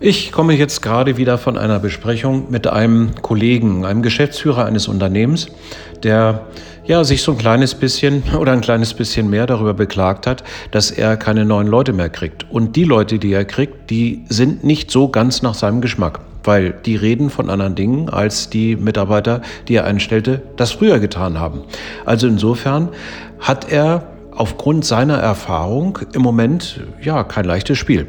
Ich komme jetzt gerade wieder von einer Besprechung mit einem Kollegen, einem Geschäftsführer eines Unternehmens, der ja sich so ein kleines bisschen oder ein kleines bisschen mehr darüber beklagt hat, dass er keine neuen Leute mehr kriegt. Und die Leute, die er kriegt, die sind nicht so ganz nach seinem Geschmack, weil die reden von anderen Dingen, als die Mitarbeiter, die er einstellte, das früher getan haben. Also insofern hat er aufgrund seiner Erfahrung im Moment ja kein leichtes Spiel.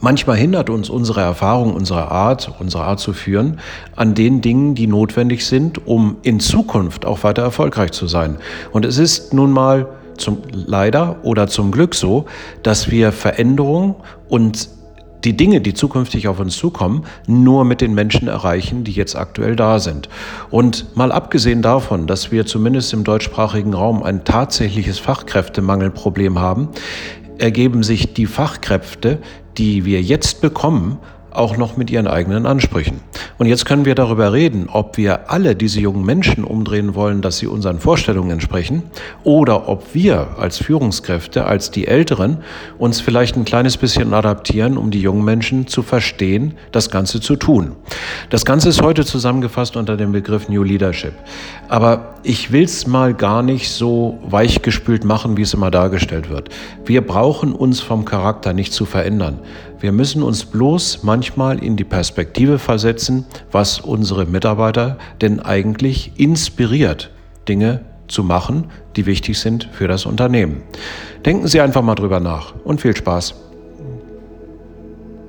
Manchmal hindert uns unsere Erfahrung, unsere Art, unsere Art zu führen an den Dingen, die notwendig sind, um in Zukunft auch weiter erfolgreich zu sein. Und es ist nun mal zum, leider oder zum Glück so, dass wir Veränderung und die Dinge, die zukünftig auf uns zukommen, nur mit den Menschen erreichen, die jetzt aktuell da sind. Und mal abgesehen davon, dass wir zumindest im deutschsprachigen Raum ein tatsächliches Fachkräftemangelproblem haben, ergeben sich die Fachkräfte, die wir jetzt bekommen, auch noch mit ihren eigenen Ansprüchen. Und jetzt können wir darüber reden, ob wir alle diese jungen Menschen umdrehen wollen, dass sie unseren Vorstellungen entsprechen, oder ob wir als Führungskräfte, als die Älteren, uns vielleicht ein kleines bisschen adaptieren, um die jungen Menschen zu verstehen, das Ganze zu tun. Das Ganze ist heute zusammengefasst unter dem Begriff New Leadership. Aber ich will es mal gar nicht so weichgespült machen, wie es immer dargestellt wird. Wir brauchen uns vom Charakter nicht zu verändern. Wir müssen uns bloß manchmal in die Perspektive versetzen, was unsere Mitarbeiter denn eigentlich inspiriert, Dinge zu machen, die wichtig sind für das Unternehmen. Denken Sie einfach mal drüber nach und viel Spaß.